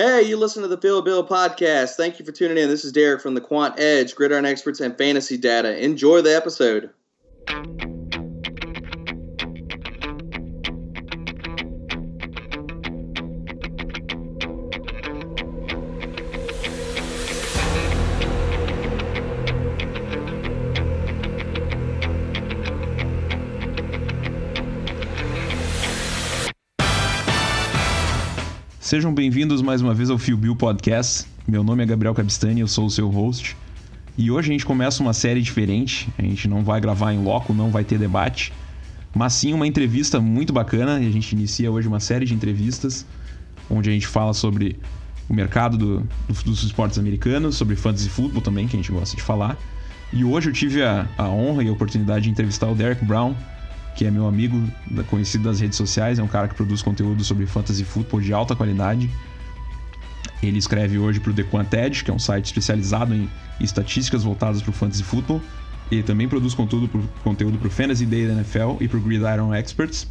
Hey, you listen to the Phil Bill podcast. Thank you for tuning in. This is Derek from the Quant Edge, Gridiron Experts and Fantasy Data. Enjoy the episode. Sejam bem-vindos mais uma vez ao Fio Bill Podcast. Meu nome é Gabriel Cabistani, eu sou o seu host. E hoje a gente começa uma série diferente. A gente não vai gravar em loco, não vai ter debate, mas sim uma entrevista muito bacana. E a gente inicia hoje uma série de entrevistas onde a gente fala sobre o mercado do, do, dos esportes americanos, sobre fantasy football também, que a gente gosta de falar. E hoje eu tive a, a honra e a oportunidade de entrevistar o Derek Brown, que é meu amigo, conhecido das redes sociais, é um cara que produz conteúdo sobre fantasy football de alta qualidade. Ele escreve hoje para o The Quanted, que é um site especializado em estatísticas voltadas para o fantasy football. Ele também produz conteúdo para o Fantasy Day da NFL e para o Gridiron Experts.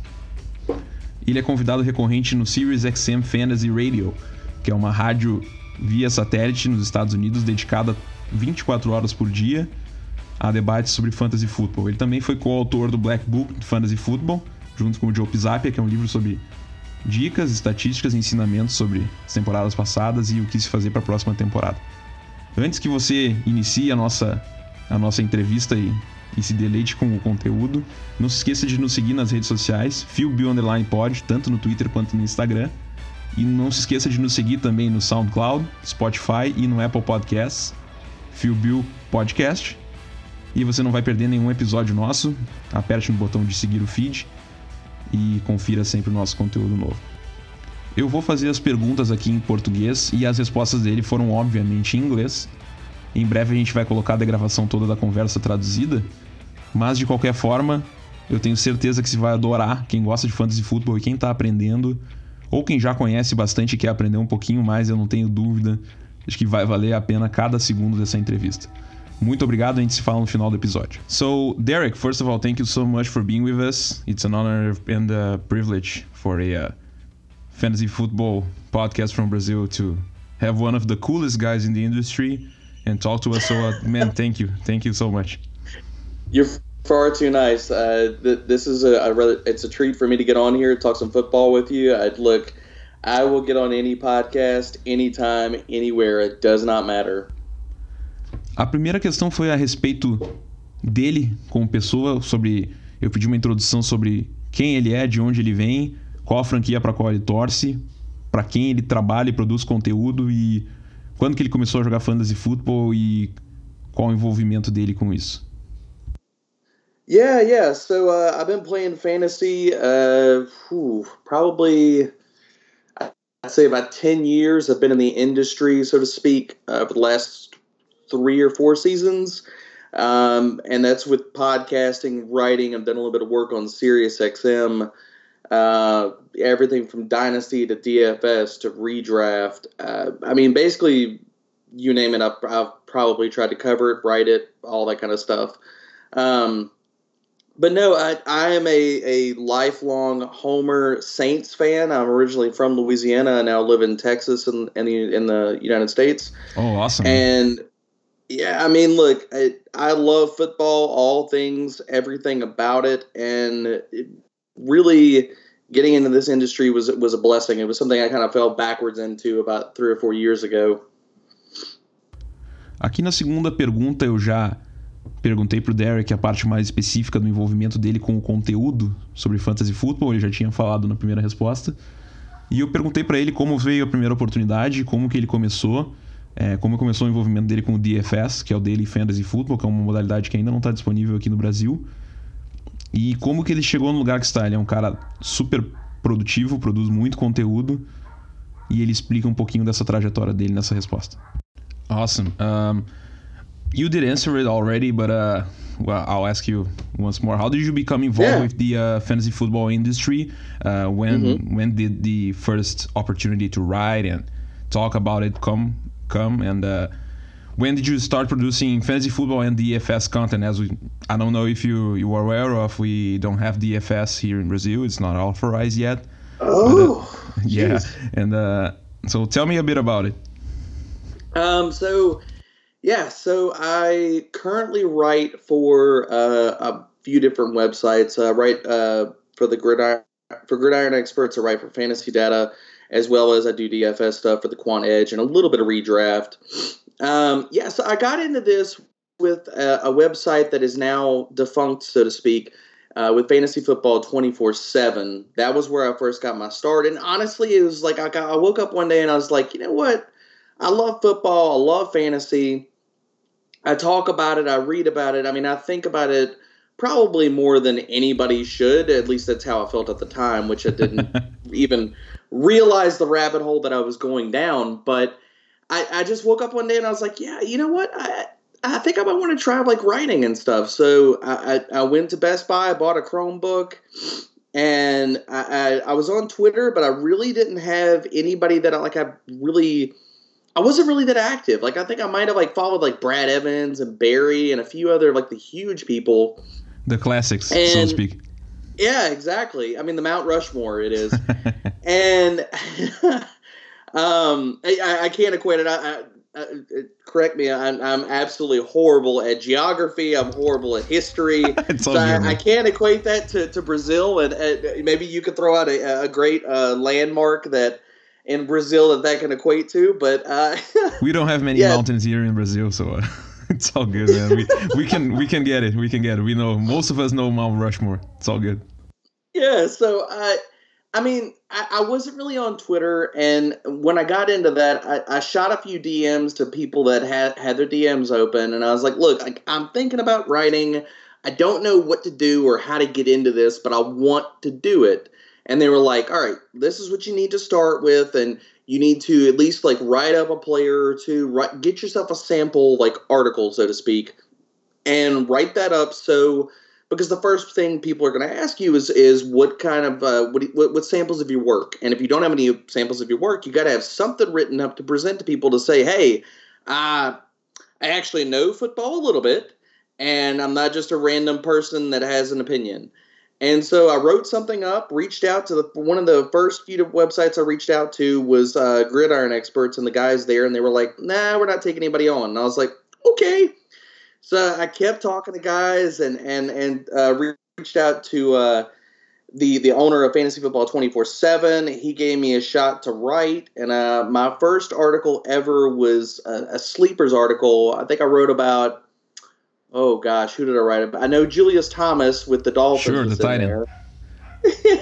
Ele é convidado recorrente no Sirius XM Fantasy Radio, que é uma rádio via satélite nos Estados Unidos dedicada 24 horas por dia a debates sobre fantasy football. Ele também foi coautor do Black Book de Fantasy Football, junto com o Joe Pisapia, que é um livro sobre dicas, estatísticas e ensinamentos sobre as temporadas passadas e o que se fazer para a próxima temporada. Antes que você inicie a nossa, a nossa entrevista e, e se deleite com o conteúdo, não se esqueça de nos seguir nas redes sociais, PhilBillUnderlinePod, tanto no Twitter quanto no Instagram. E não se esqueça de nos seguir também no SoundCloud, Spotify e no Apple Podcasts, PhilBill Podcast e você não vai perder nenhum episódio nosso. Aperte no botão de seguir o feed e confira sempre o nosso conteúdo novo. Eu vou fazer as perguntas aqui em português e as respostas dele foram obviamente em inglês. Em breve a gente vai colocar a gravação toda da conversa traduzida, mas de qualquer forma, eu tenho certeza que você vai adorar quem gosta de fantasy football e quem está aprendendo, ou quem já conhece bastante e quer aprender um pouquinho mais, eu não tenho dúvida. Acho que vai valer a pena cada segundo dessa entrevista. Muito obrigado, a gente se fala no final do episódio. So, Derek, first of all, thank you so much for being with us. It's an honor and a privilege for a uh, fantasy football podcast from Brazil to have one of the coolest guys in the industry and talk to us. So, uh, man, thank you. Thank you so much. You're far too nice. Uh, th- this is a, a rather, it's a treat for me to get on here, and talk some football with you. I'd look, I will get on any podcast, anytime, anywhere. It does not matter. A primeira questão foi a respeito dele como pessoa, sobre eu pedi uma introdução sobre quem ele é, de onde ele vem, qual a franquia para qual ele torce, para quem ele trabalha e produz conteúdo e quando que ele começou a jogar fantasy football e qual o envolvimento dele com isso. Yeah, yeah. So uh, I've been playing fantasy uh, whew, probably I'd say about 10 years. I've been in the industry, so to speak, uh, the last three or four seasons. Um, and that's with podcasting, writing. I've done a little bit of work on Sirius XM, uh, everything from Dynasty to DFS to redraft. Uh, I mean, basically, you name it, I've, I've, probably tried to cover it, write it, all that kind of stuff. Um, but no, I, I am a, a lifelong Homer Saints fan. I'm originally from Louisiana. I now live in Texas and in, in, the in the United States. Oh, awesome! And yeah, I mean, look, I, I love football, all things, everything about it, and it really getting into this industry was was a blessing. It was something I kind of fell backwards into about three or four years ago. Aqui na segunda pergunta eu já perguntei pro Derek a parte mais específica do envolvimento dele com o conteúdo sobre fantasy football, ele já tinha falado na primeira resposta. E eu perguntei para ele como veio a primeira oportunidade, como que ele começou é, como começou o envolvimento dele com o DFS, que é o Daily Fantasy Football, que é uma modalidade que ainda não está disponível aqui no Brasil. E como que ele chegou no lugar que está. Ele é um cara super produtivo, produz muito conteúdo. E ele explica um pouquinho dessa trajetória dele nessa resposta. Awesome. Um, you did answer it already, but uh, well, I'll ask you once more. How did you become involved yeah. with the uh, fantasy football industry? Uh, when mm -hmm. when did the first opportunity to write and talk about it come come and uh, when did you start producing fantasy football and DFS content? As we, I don't know if you you are aware of, we don't have DFS here in Brazil. It's not authorized yet. Oh, but, uh, yeah. And uh, So tell me a bit about it. Um, so yeah, so I currently write for uh, a few different websites. I write uh, for the Gridiron for Gridiron Experts. I write for Fantasy Data, as well as I do DFS stuff for the Quant Edge and a little bit of redraft. Um, yeah, so I got into this with a, a website that is now defunct, so to speak. Uh, with fantasy football 24 7 that was where i first got my start and honestly it was like I, got, I woke up one day and i was like you know what i love football i love fantasy I talk about it, I read about it. I mean, I think about it probably more than anybody should. At least that's how I felt at the time, which I didn't even realize the rabbit hole that I was going down. But I, I just woke up one day and I was like, yeah, you know what? I, I think I might want to try like writing and stuff. So I, I, I went to Best Buy, I bought a Chromebook, and I, I, I was on Twitter, but I really didn't have anybody that I like. I really I wasn't really that active. Like I think I might have like followed like Brad Evans and Barry and a few other like the huge people. The classics, and, so to speak. Yeah, exactly. I mean the Mount Rushmore it is. and um I, I, can't equate it. I, I, correct me. I'm, I'm absolutely horrible at geography. I'm horrible at history. so I, I, can't equate that to, to Brazil. And, and maybe you could throw out a, a great uh, landmark that in Brazil that that can equate to. But uh, we don't have many yeah. mountains here in Brazil, so uh, it's all good, man. We, we can we can get it. We can get it. We know most of us know Mount Rushmore. It's all good. Yeah. So I. I mean, I, wasn't really on Twitter, and when I got into that, I, I, shot a few DMs to people that had had their DMs open, and I was like, "Look, I, I'm thinking about writing. I don't know what to do or how to get into this, but I want to do it." and they were like, all right, this is what you need to start with, and you need to at least like write up a player or two, write, get yourself a sample like article, so to speak, and write that up. So because the first thing people are going to ask you is is what kind of uh, what, what, what samples of your work, and if you don't have any samples of your work, you got to have something written up to present to people to say, hey, uh, I actually know football a little bit, and I'm not just a random person that has an opinion. And so I wrote something up, reached out to the one of the first few websites I reached out to was uh, Gridiron Experts, and the guys there, and they were like, "Nah, we're not taking anybody on." And I was like, "Okay." So I kept talking to guys, and and and uh, reached out to uh, the the owner of Fantasy Football twenty four seven. He gave me a shot to write, and uh, my first article ever was a, a sleepers article. I think I wrote about oh gosh, who did I write about? I know Julius Thomas with the Dolphins. Sure, the tight end.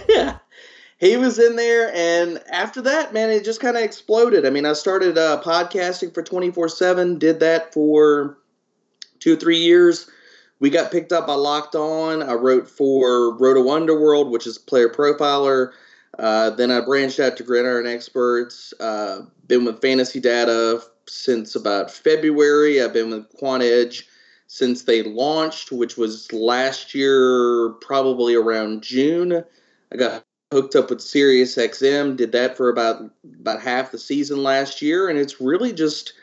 yeah. He was in there, and after that, man, it just kind of exploded. I mean, I started uh, podcasting for 24 7, did that for two or three years. We got picked up by Locked On. I wrote for Roto Underworld, which is player profiler. Uh, then I branched out to Gridiron Experts. Uh, been with Fantasy Data since about February. I've been with Quant Edge since they launched, which was last year, probably around June. I got hooked up with SiriusXM, did that for about about half the season last year, and it's really just.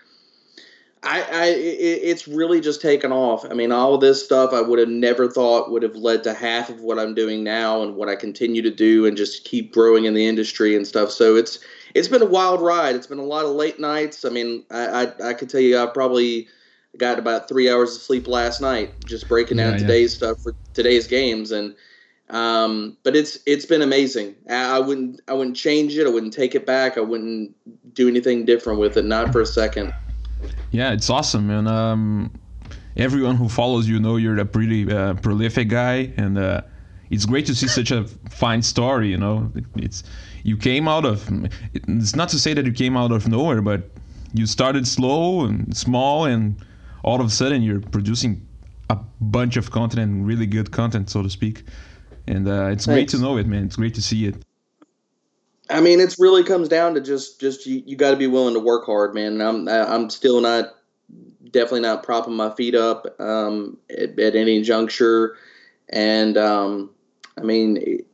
I, I it's really just taken off. I mean, all this stuff I would have never thought would have led to half of what I'm doing now and what I continue to do and just keep growing in the industry and stuff. So it's it's been a wild ride. It's been a lot of late nights. I mean, I I, I could tell you I probably got about three hours of sleep last night, just breaking down yeah, today's yeah. stuff for today's games, and um, but it's it's been amazing. I, I, wouldn't I wouldn't change it. I wouldn't take it back. I wouldn't do anything different with it, not for a second. Yeah, it's awesome, man. Um, everyone who follows you know you're a pretty uh, prolific guy, and uh, it's great to see such a fine story. You know, it's you came out of. It's not to say that you came out of nowhere, but you started slow and small and all of a sudden you're producing a bunch of content and really good content, so to speak. And uh, it's Thanks. great to know it, man. It's great to see it. I mean, it's really comes down to just just you, you got to be willing to work hard, man. And I'm I'm still not definitely not propping my feet up um, at, at, any juncture. And um, I mean, it,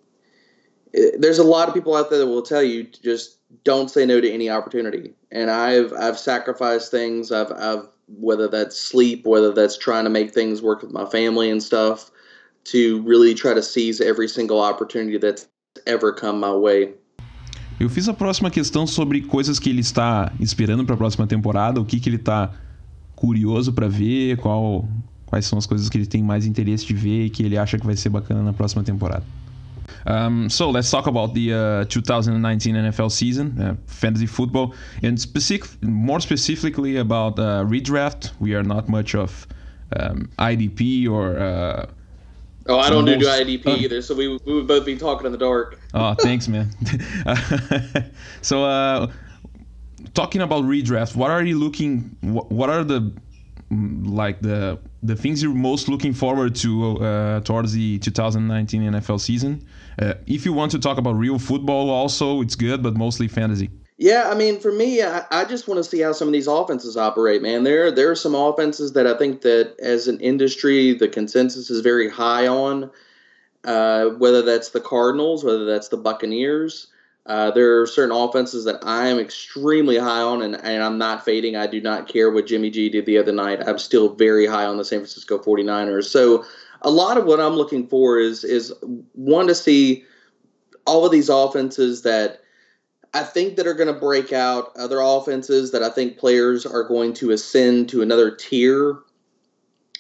it, there's a lot of people out there that will tell you to just don't say no to any opportunity. And I've I've sacrificed things. I've I've whether that's sleep, whether that's trying to make things work with my family and stuff, to really try to seize every single opportunity that's ever come my way. Eu fiz a próxima questão sobre coisas que ele está esperando para a próxima temporada, o que, que ele está curioso para ver, qual, quais são as coisas que ele tem mais interesse de ver e que ele acha que vai ser bacana na próxima temporada. Um, so let's talk about the uh, 2019 NFL season, uh, fantasy football, and specific, more specifically about uh, redraft. We are not much of um, IDP or. Oh, I don't do IDP either, so we, we would both be talking in the dark. oh, thanks, man. so, uh, talking about redraft, what are you looking? What, what are the mm, like the the things you're most looking forward to uh, towards the 2019 NFL season? Uh, if you want to talk about real football, also it's good, but mostly fantasy. Yeah, I mean, for me, I, I just want to see how some of these offenses operate, man. There, there are some offenses that I think that as an industry, the consensus is very high on. Uh, whether that's the Cardinals, whether that's the Buccaneers, uh, there are certain offenses that I am extremely high on, and, and I'm not fading. I do not care what Jimmy G did the other night. I'm still very high on the San Francisco 49ers. So a lot of what I'm looking for is is one to see all of these offenses that I think that are going to break out, other offenses that I think players are going to ascend to another tier.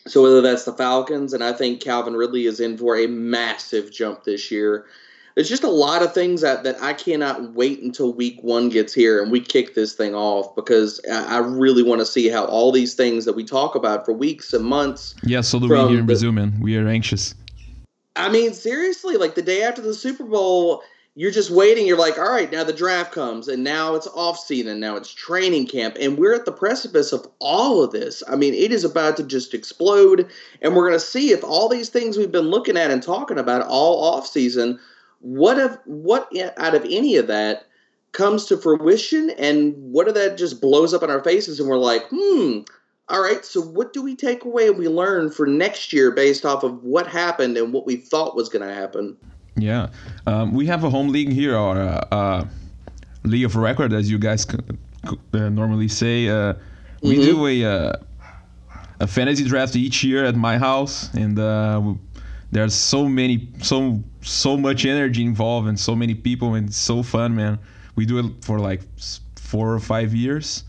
So whether that's the Falcons, and I think Calvin Ridley is in for a massive jump this year there's just a lot of things that, that I cannot wait until week one gets here and we kick this thing off because I, really want to see how all these things that we talk about for weeks and months. Yeah, so do we here in Brazil, man. We are anxious. I mean, seriously, like the day after the Super Bowl, you're just waiting. You're like, all right, now the draft comes, and now it's off season, now it's training camp, and we're at the precipice of all of this. I mean, it is about to just explode, and we're going to see if all these things we've been looking at and talking about all off season – what if what out of any of that comes to fruition and what if that just blows up in our faces and we're like hmm all right so what do we take away and we learn for next year based off of what happened and what we thought was going to happen yeah. Um, we have a home league here or uh, uh, league of record as you guys uh, normally say. Uh, we mm-hmm. do a uh, a fantasy draft each year at my house and uh, there's so many so so much energy involved and so many people and it's so fun man. We do it for like four or five years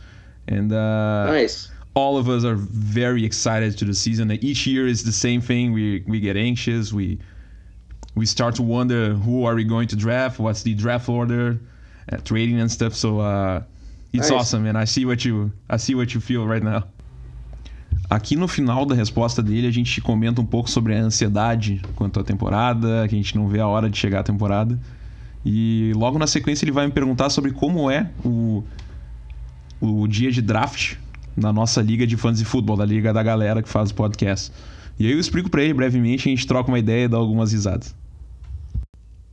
and uh, nice. all of us are very excited to the season. Each year is the same thing. We we get anxious. We we start to wonder who are we going to draft what's the draft order uh, trading and stuff so uh, it's nice. awesome and i see what you i see what you feel right now Aqui no final da resposta dele, a gente comenta um pouco sobre a ansiedade quanto à temporada, que a gente não vê a hora de chegar à temporada. E logo na sequência ele vai me perguntar sobre como é o, o dia de draft na nossa liga de fãs de futebol, da liga da galera que faz o podcast. E aí eu explico para ele brevemente, a gente troca uma ideia e dá algumas risadas.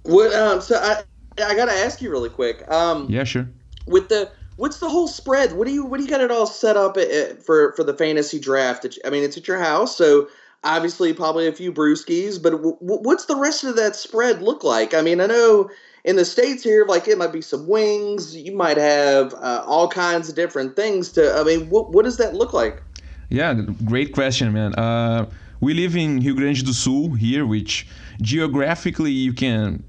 What, um, so I, I gotta ask you really quick. Um, yeah, sure. With the what's the whole spread? What do you what do you got it all set up at, at, for for the fantasy draft? I mean, it's at your house, so obviously probably a few brewskis. But w- what's the rest of that spread look like? I mean, I know in the states here, like it might be some wings. You might have uh, all kinds of different things. To I mean, what what does that look like? Yeah, great question, man. Uh, we live in Rio Grande do Sul here, which geographically you can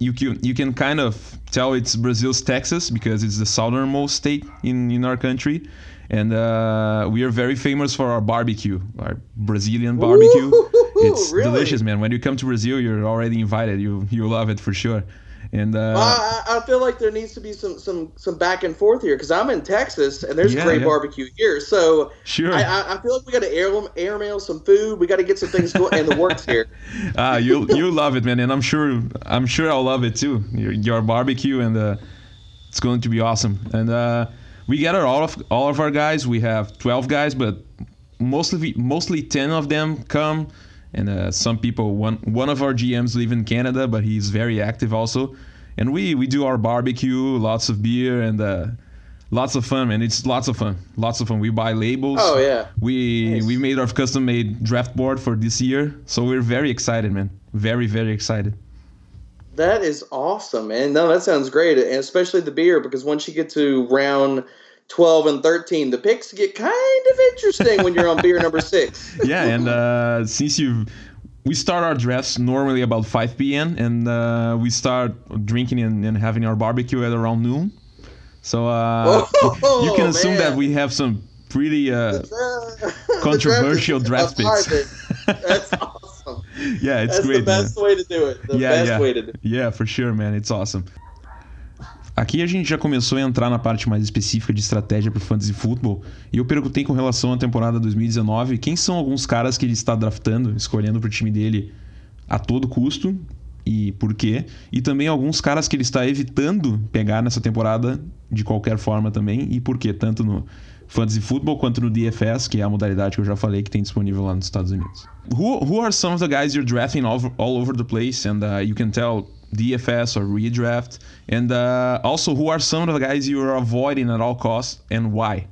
you can you can kind of tell it's Brazil's Texas because it's the southernmost state in in our country, and uh, we are very famous for our barbecue, our Brazilian barbecue. Ooh, it's really? delicious, man. When you come to Brazil, you're already invited. You you love it for sure. And uh, well, I, I, feel like there needs to be some some some back and forth here because I'm in Texas and there's yeah, great yeah. barbecue here. So sure, I, I feel like we got to air airmail some food. We got to get some things going in the works here. Ah, you you love it, man, and I'm sure I'm sure I'll love it too. Your, your barbecue and uh, it's going to be awesome. And uh, we gather all of all of our guys. We have 12 guys, but mostly mostly 10 of them come and uh, some people one one of our GMs live in Canada, but he's very active also. And we we do our barbecue, lots of beer, and uh, lots of fun, man. It's lots of fun, lots of fun. We buy labels. Oh yeah. We nice. we made our custom made draft board for this year, so we're very excited, man. Very very excited. That is awesome, man. No, that sounds great, and especially the beer because once you get to round 12 and 13 the picks get kind of interesting when you're on beer number six yeah and uh, since you've we start our drafts normally about 5 p.m. and uh, we start drinking and, and, having our barbecue at around noon. So uh, oh, you can assume man. that we have some pretty uh, controversial draft, draft picks. That's awesome. yeah, it's That's great. the best man. way to do it. The yeah, best yeah. way to do it. Yeah, for sure, man. It's awesome. Aqui a gente já começou a entrar na parte mais específica de estratégia para fantasy football e eu perguntei com relação à temporada 2019 quem são alguns caras que ele está draftando, escolhendo para o time dele a todo custo e por quê, e também alguns caras que ele está evitando pegar nessa temporada de qualquer forma também e por quê, tanto no fantasy football quanto no DFS, que é a modalidade que eu já falei que tem disponível lá nos Estados Unidos. Who, who are some of the guys you're drafting all, all over the place? And uh, you can tell DFS or redraft? And uh, also, who are some of the guys you are avoiding at all costs and why?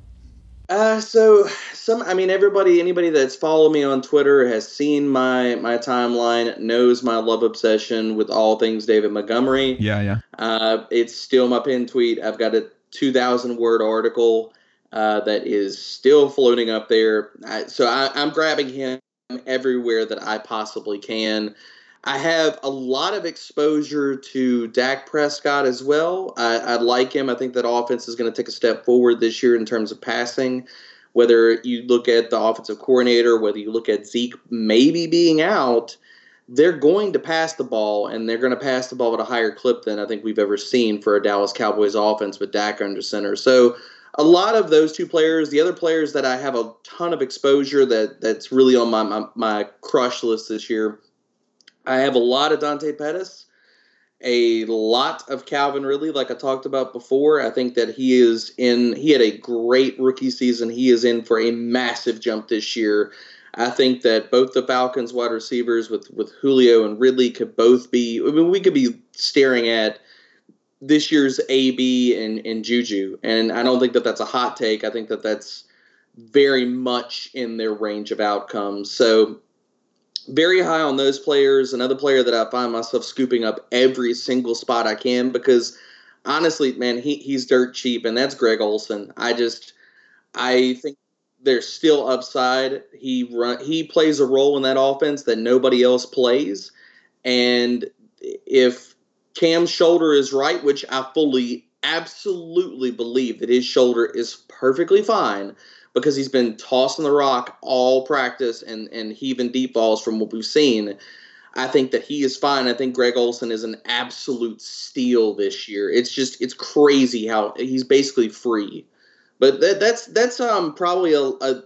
Uh, so some, I mean, everybody, anybody that's followed me on Twitter has seen my my timeline, knows my love obsession with all things David Montgomery. Yeah, yeah. Uh, it's still my pin tweet. I've got a 2,000 word article uh, that is still floating up there. I, so I, I'm grabbing him everywhere that I possibly can. I have a lot of exposure to Dak Prescott as well. I, I like him. I think that offense is going to take a step forward this year in terms of passing. Whether you look at the offensive coordinator, whether you look at Zeke maybe being out, they're going to pass the ball, and they're going to pass the ball at a higher clip than I think we've ever seen for a Dallas Cowboys offense with Dak under center. So a lot of those two players, the other players that I have a ton of exposure that that's really on my my, my crush list this year I have a lot of Dante Pettis, a lot of Calvin Ridley, like I talked about before. I think that he is in, he had a great rookie season. He is in for a massive jump this year. I think that both the Falcons wide receivers with, with Julio and Ridley could both be, I mean, we could be staring at this year's AB and, and Juju. And I don't think that that's a hot take. I think that that's very much in their range of outcomes. So very high on those players. Another player that I find myself scooping up every single spot I can because honestly, man, he, he's dirt cheap, and that's Greg Olsen. I just I think there's still upside. He run he plays a role in that offense that nobody else plays, and if Cam's shoulder is right, which I fully absolutely believe that his shoulder is perfectly fine because he's been tossing the rock all practice and, and heaving deep balls from what we've seen. I think that he is fine. I think Greg Olsen is an absolute steal this year. It's just it's crazy how he's basically free. But that, that's that's um probably a, a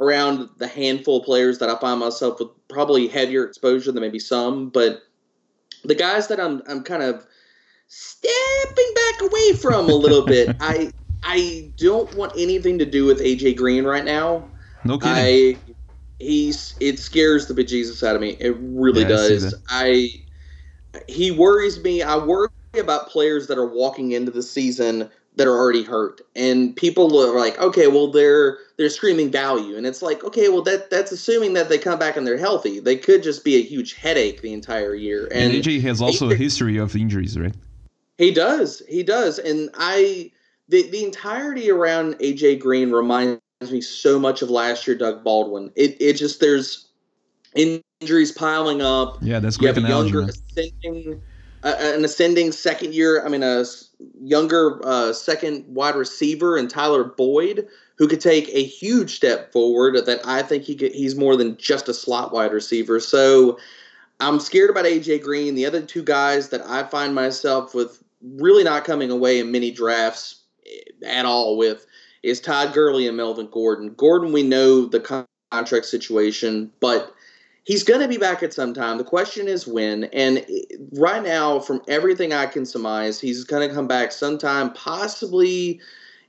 around the handful of players that I find myself with probably heavier exposure than maybe some. But the guys that I'm I'm kind of stepping back away from a little bit. I I don't want anything to do with AJ Green right now. No kidding. I he's it scares the bejesus out of me. It really yeah, does. I, I he worries me. I worry about players that are walking into the season that are already hurt, and people are like, okay, well they're they're screaming value, and it's like, okay, well that that's assuming that they come back and they're healthy. They could just be a huge headache the entire year. And, and AJ has also a history of injuries, right? He does. He does, and I the the entirety around AJ Green reminds me so much of last year Doug Baldwin. It it just there's injuries piling up. Yeah, that's. You have a younger ascending, uh, an ascending second year. I mean, a younger uh, second wide receiver and Tyler Boyd, who could take a huge step forward. That I think he could, he's more than just a slot wide receiver. So. I'm scared about AJ Green. The other two guys that I find myself with really not coming away in many drafts at all with is Todd Gurley and Melvin Gordon. Gordon, we know the contract situation, but he's going to be back at some time. The question is when. And right now, from everything I can surmise, he's going to come back sometime, possibly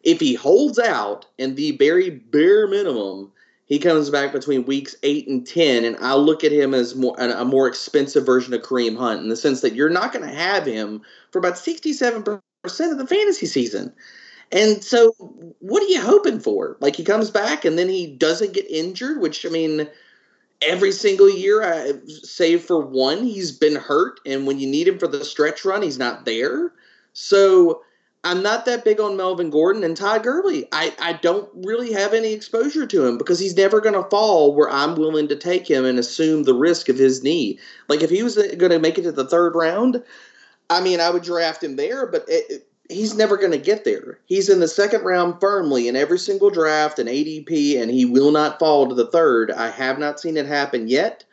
if he holds out and the very bare minimum. He comes back between weeks eight and ten, and I look at him as more a more expensive version of Kareem Hunt in the sense that you're not going to have him for about sixty-seven percent of the fantasy season. And so, what are you hoping for? Like he comes back and then he doesn't get injured, which I mean, every single year, I, save for one, he's been hurt, and when you need him for the stretch run, he's not there. So I'm not that big on Melvin Gordon and Todd Gurley. I, I don't really have any exposure to him because he's never going to fall where I'm willing to take him and assume the risk of his knee. Like if he was uh, going to make it to the third round, I mean, I would draft him there, but it, he's never going to get there. He's in the second round firmly in every single draft and ADP, and he will not fall to the third. I have not seen it happen yet,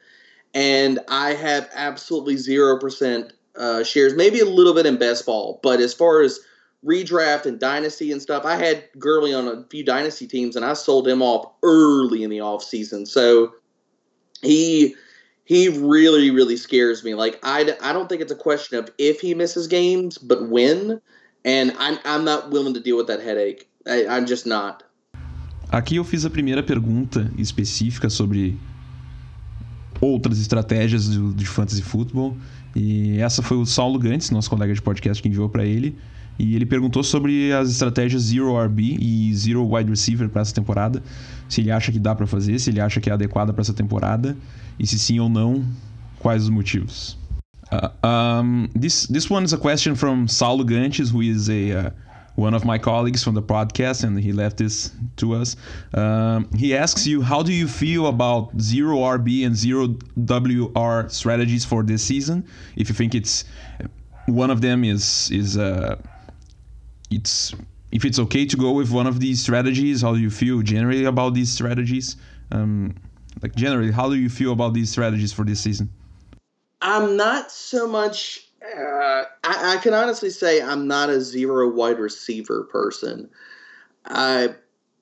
and I have absolutely zero percent uh, shares, maybe a little bit in best ball, but as far as redraft and dynasty and stuff. I had Gurley on a few dynasty teams and I sold him off early in the off season. So he he really really scares me. Like I, I don't think it's a question of if he misses games, but when. And I'm, I'm not willing to deal with that headache. I, I'm just not. Aqui eu fiz a primeira pergunta específica sobre outras estratégias de, de fantasy football. E essa foi o Saulo Gantz, nosso colega de podcast, que enviou para ele. E ele perguntou sobre as estratégias Zero RB e Zero Wide Receiver para essa temporada. Se ele acha que dá para fazer, se ele acha que é adequada para essa temporada. E se sim ou não, quais os motivos. Uh, um, this, this one is a question from Saulo Gantes, who is a... Uh, one of my colleagues from the podcast, and he left this to us. Um, he asks you, how do you feel about zero RB and zero WR strategies for this season? If you think it's one of them is is uh, it's if it's okay to go with one of these strategies, how do you feel generally about these strategies? Um, like generally, how do you feel about these strategies for this season? I'm not so much. Uh, I, I, can honestly say I'm not a zero wide receiver person. I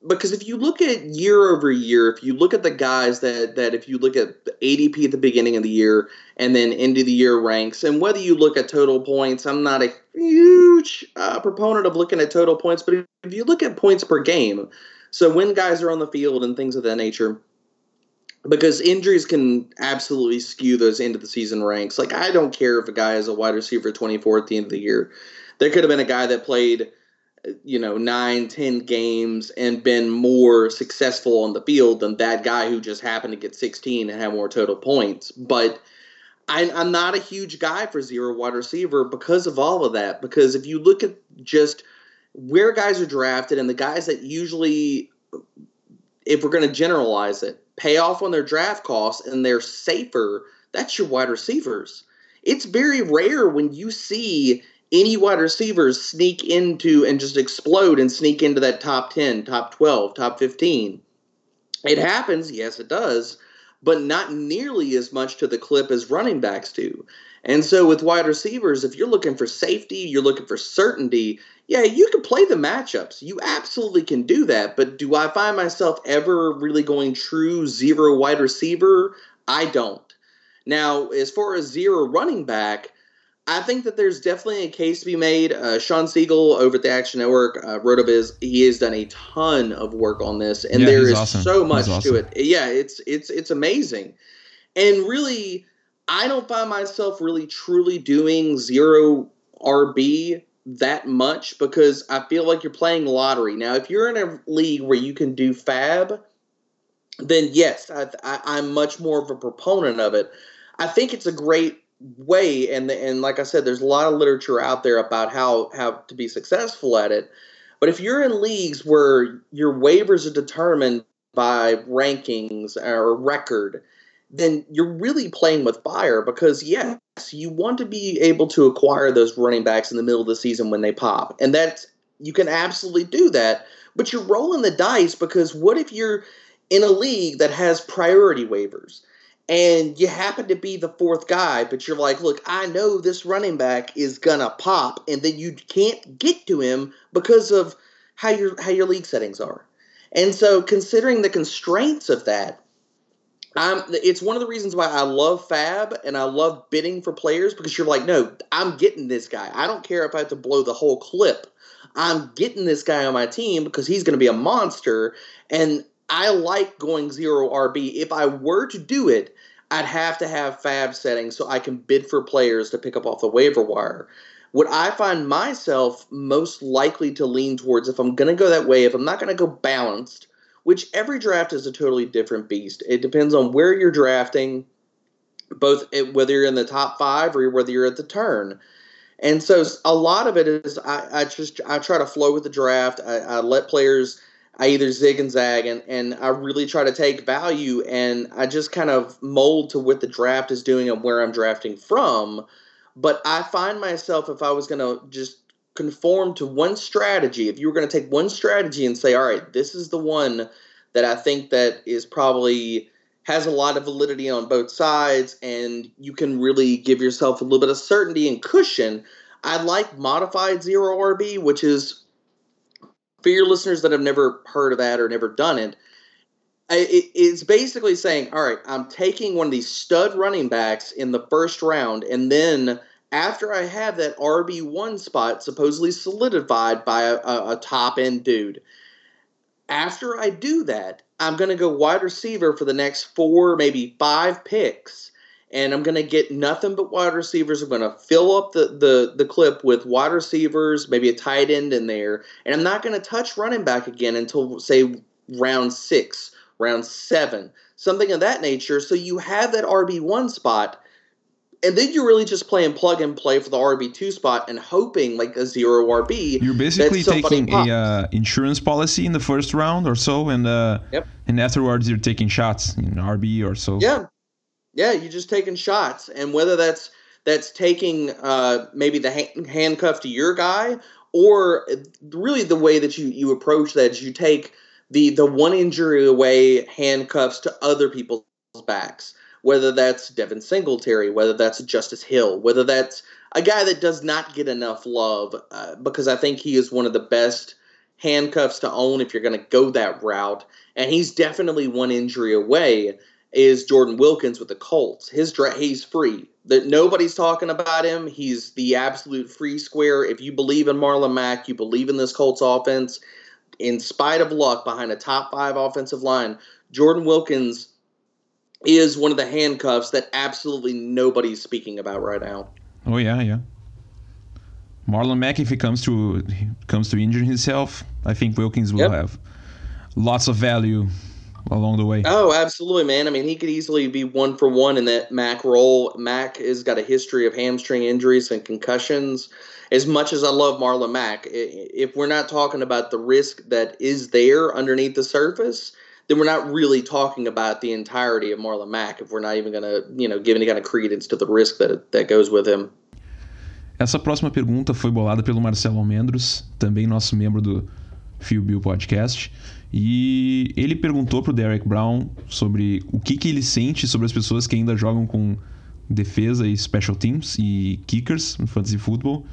because if you look at year over year, if you look at the guys that that if you look at ADP at the beginning of the year and then end of the year ranks, and whether you look at total points, I'm not a huge uh, proponent of looking at total points, but if you look at points per game, so when guys are on the field and things of that nature, because injuries can absolutely skew those end of the season ranks. Like I don't care if a guy is a wide receiver 24 at the end of the year. There could have been a guy that played you know nine ten games and been more successful on the field than that guy who just happened to get 16 and have more total points but I, i'm not a huge guy for zero wide receiver because of all of that because if you look at just where guys are drafted and the guys that usually if we're going to generalize it pay off on their draft costs and they're safer that's your wide receivers it's very rare when you see any wide receivers sneak into and just explode and sneak into that top 10, top 12, top 15. It happens, yes, it does, but not nearly as much to the clip as running backs do. And so with wide receivers, if you're looking for safety, you're looking for certainty, yeah, you can play the matchups. You absolutely can do that. But do I find myself ever really going true zero wide receiver? I don't. Now, as far as zero running back, I think that there's definitely a case to be made. Uh, Shawn Siegele over at the Action Network uh, wrote of his. He has done a ton of work on this, and yeah, there is awesome. so much awesome. to it. Yeah, it's it's it's amazing, and really, I don't find myself really truly doing zero RB that much because I feel like you're playing lottery. Now, if you're in a league where you can do FAAB, then yes, I, I'm much more of a proponent of it. I think it's a great way and and like I said there's a lot of literature out there about how how to be successful at it but if you're in leagues where your waivers are determined by rankings or record then you're really playing with fire because yes you want to be able to acquire those running backs in the middle of the season when they pop and that's you can absolutely do that but you're rolling the dice because what if you're in a league that has priority waivers and you happen to be the fourth guy, but you're like, look, I know this running back is gonna pop, and then you can't get to him because of how your how your league settings are. And so, considering the constraints of that, I'm, it's one of the reasons why I love FAAB and I love bidding for players because you're like, no, I'm getting this guy. I don't care if I have to blow the whole clip. I'm getting this guy on my team because he's going to be a monster. And I like going zero RB. If I were to do it, I'd have to have FAAB settings so I can bid for players to pick up off the waiver wire. What I find myself most likely to lean towards, if I'm going to go that way, if I'm not going to go balanced, which every draft is a totally different beast. It depends on where you're drafting, both whether you're in the top five or whether you're at the turn. And so a lot of it is I, I just I try to flow with the draft. I, I let players I either zig and zag and, and I really try to take value and I just kind of mold to what the draft is doing and where I'm drafting from. But I find myself if I was gonna just conform to one strategy, if you were gonna take one strategy and say, all right, this is the one that I think that is probably has a lot of validity on both sides and you can really give yourself a little bit of certainty and cushion. I like modified zero RB, which is for your listeners that have never heard of that or never done it, it's basically saying, all right, I'm taking one of these stud running backs in the first round, and then after I have that RB1 spot supposedly solidified by a, a top end dude, after I do that, I'm going to go wide receiver for the next four, maybe five picks and I'm going to get nothing but wide receivers. I'm going to fill up the, the, the clip with wide receivers, maybe a tight end in there, and I'm not going to touch running back again until, say, round six, round seven, something of that nature. So you have that RB1 spot. And then you're really just playing plug and play for the RB two spot and hoping like a zero RB. You're basically taking pops. a uh, insurance policy in the first round or so, and uh, yep. and afterwards you're taking shots in RB or so. Yeah, yeah, you're just taking shots, and whether that's that's taking uh, maybe the ha- handcuff to your guy, or really the way that you you approach that is you take the the one injury away handcuffs to other people's backs. Whether that's Devin Singletary, whether that's Justice Hill, whether that's a guy that does not get enough love, uh, because I think he is one of the best handcuffs to own if you're going to go that route. And he's definitely one injury away is Jordan Wilkins with the Colts. His dra- he's free. That nobody's talking about him. He's the absolute free square. If you believe in Marlon Mack, you believe in this Colts offense. In spite of luck behind a top five offensive line, Jordan Wilkins is one of the handcuffs that absolutely nobody's speaking about right now. Oh yeah, yeah. Marlon Mack, if he comes to comes to injure himself, I think Wilkins will yep. have lots of value along the way. Oh, absolutely, man. I mean, he could easily be one for one in that Mack role. Mack has got a history of hamstring injuries and concussions. As much as I love Marlon Mack, if we're not talking about the risk that is there underneath the surface, then we're not really talking about the entirety of Marlon Mack. If we're not even going to, you know, give any kind of credence to the risk that that goes with him. Essa próxima pergunta foi bolada pelo Marcelo Almendros, também nosso membro do Fio Bill Podcast. E ele perguntou pro Derek Brown sobre o que, que ele sente sobre as pessoas que ainda jogam com defesa e special teams e kickers no fantasy football.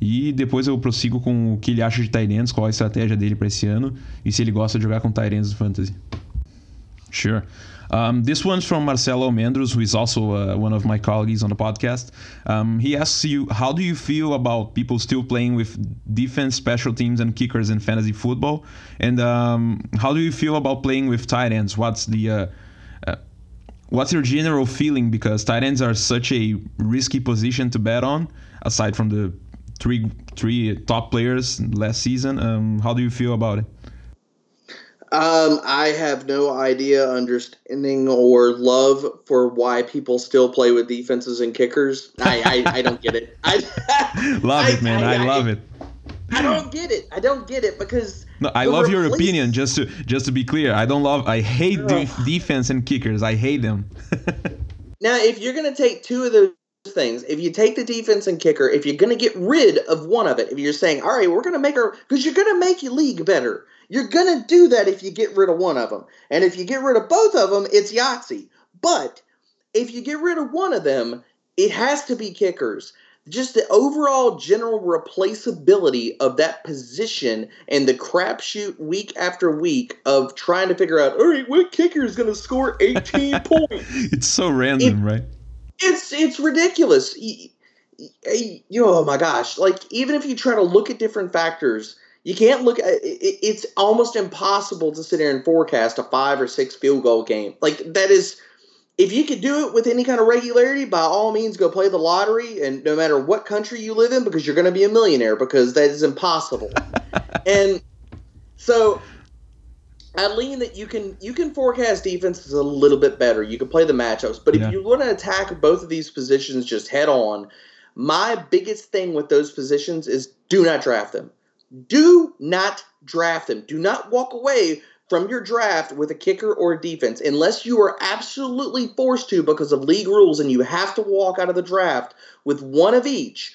E depois eu prossigo com o que ele acha de ends, qual a estratégia dele para esse ano e se ele gosta de jogar com ends no fantasy. Sure. Um, this one's from Marcelo Mendros, who is also uh, one of my colleagues on the podcast. Um, he asks you, how do you feel about people still playing with defense, special teams, and kickers in fantasy football? And um, how do you feel about playing with tight ends? What's the uh, uh, what's your general feeling? Because tight ends are such a risky position to bet on, aside from the three three top players last season. Um, how do you feel about it? Um, I have no idea, understanding, or love for why people still play with defenses and kickers. I, I, I don't get it. I love I, it, man. I, I love it. I don't get it. I don't get it because. No, I love your opinion. Just to just to be clear, I don't love. I hate de- defense and kickers. I hate them. now, if you're gonna take two of those things, if you take the defense and kicker, if you're gonna get rid of one of it, if you're saying, all right, we're gonna make our because you're gonna make your league better you're going to do that if you get rid of one of them. And if you get rid of both of them, it's Yahtzee. But if you get rid of one of them, it has to be kickers. Just the overall general replaceability of that position and the crapshoot week after week of trying to figure out, all right, what kicker is going to score 18 points? It's so random, it, right? It's it's ridiculous. You, you, oh my gosh! Like even if you try to look at different factors, you can't look uh, at it, it's almost impossible to sit here and forecast a five or six field goal game. Like that is if you could do it with any kind of regularity, by all means go play the lottery and no matter what country you live in because you're going to be a millionaire because that is impossible. and so I lean that you can you can forecast defenses a little bit better. You can play the matchups, but if you want to attack both of these positions just head on, My biggest thing with those positions is do not draft them. Do not draft them. Do not walk away from your draft with a kicker or a defense unless you are absolutely forced to because of league rules and you have to walk out of the draft with one of each.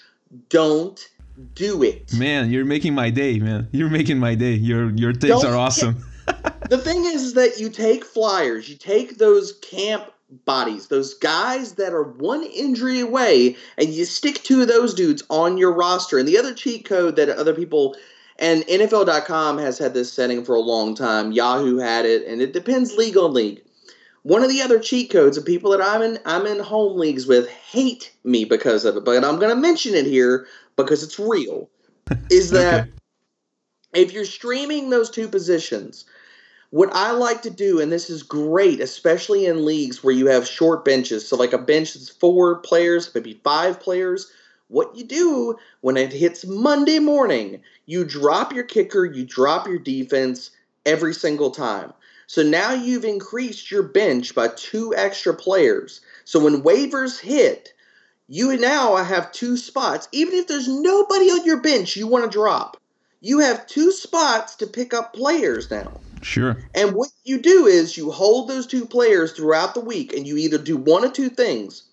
Don't do it. Man, you're making my day, man. You're making my day. Your your takes Don't are awesome. The thing is that you take flyers, you take those camp bodies, those guys that are one injury away, and you stick two of those dudes on your roster. And the other cheat code that other people and NFL.com has had this setting for a long time. Yahoo had it, and it depends league on league. One of the other cheat codes of people that I'm in I'm in home leagues with hate me because of it, but I'm going to mention it here because it's real. Is that okay. if you're streaming those two positions, what I like to do, and this is great, especially in leagues where you have short benches, so like a bench that's four players, maybe five players. What you do when it hits Monday morning, you drop your kicker, you drop your defense every single time. So now you've increased your bench by two extra players. So when waivers hit, you now have two spots. Even if there's nobody on your bench you want to drop, you have two spots to pick up players now. Sure. And what you do is you hold those two players throughout the week and you either do one of two things.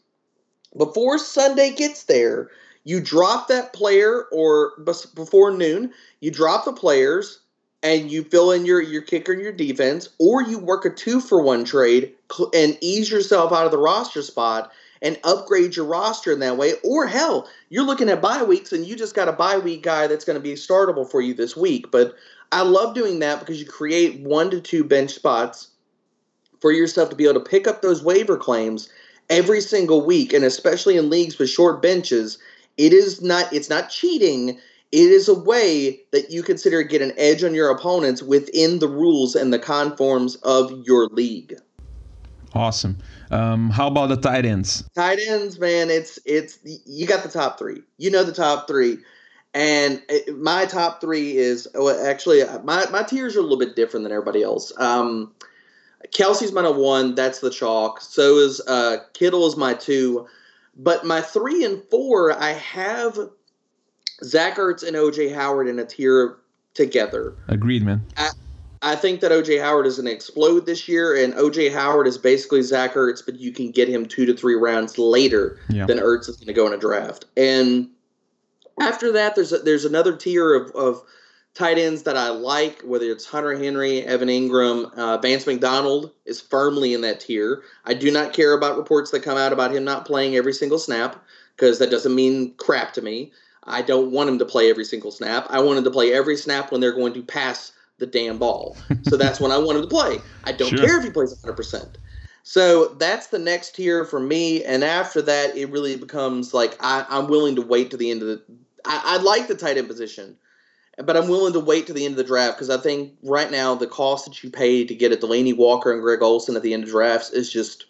Before Sunday gets there, you drop that player or before noon, you drop the players and you fill in your, your kicker and your defense, or you work a two for one trade and ease yourself out of the roster spot and upgrade your roster in that way. Or hell, you're looking at bye weeks and you just got a bye week guy that's going to be startable for you this week. But I love doing that because you create one to two bench spots for yourself to be able to pick up those waiver claims every single week, and especially in leagues with short benches. It is not it's not cheating it is a way that you consider get an edge on your opponents within the rules and the conforms of your league. Awesome. Um, how about the tight ends? Tight ends, man, it's it's you got the top three. You know the top three, and my top three is well, actually my my tiers are a little bit different than everybody else. Um, Kelce's my one. That's the chalk. So is uh, Kittle is my two. But my three and four, I have Zach Ertz and OJ Howard in a tier together. Agreed, man. I, I think that OJ Howard is going to explode this year, and OJ Howard is basically Zach Ertz, but you can get him two to three rounds later yeah. than Ertz is going to go in a draft. And after that, there's a, there's another tier of, of tight ends that I like, whether it's Hunter Henry, Evan Engram, uh, Vance McDonald is firmly in that tier. I do not care about reports that come out about him not playing every single snap because that doesn't mean crap to me. I don't want him to play every single snap. I want him to play every snap when they're going to pass the damn ball. So that's when I want him to play. I don't sure. care if he plays 100%. So that's the next tier for me. And after that, it really becomes like I, am willing to wait to the end of the. I, I like the tight end position, but I'm willing to wait to the end of the draft because I think right now the cost that you pay to get a Delanie Walker and Greg Olsen at the end of drafts is just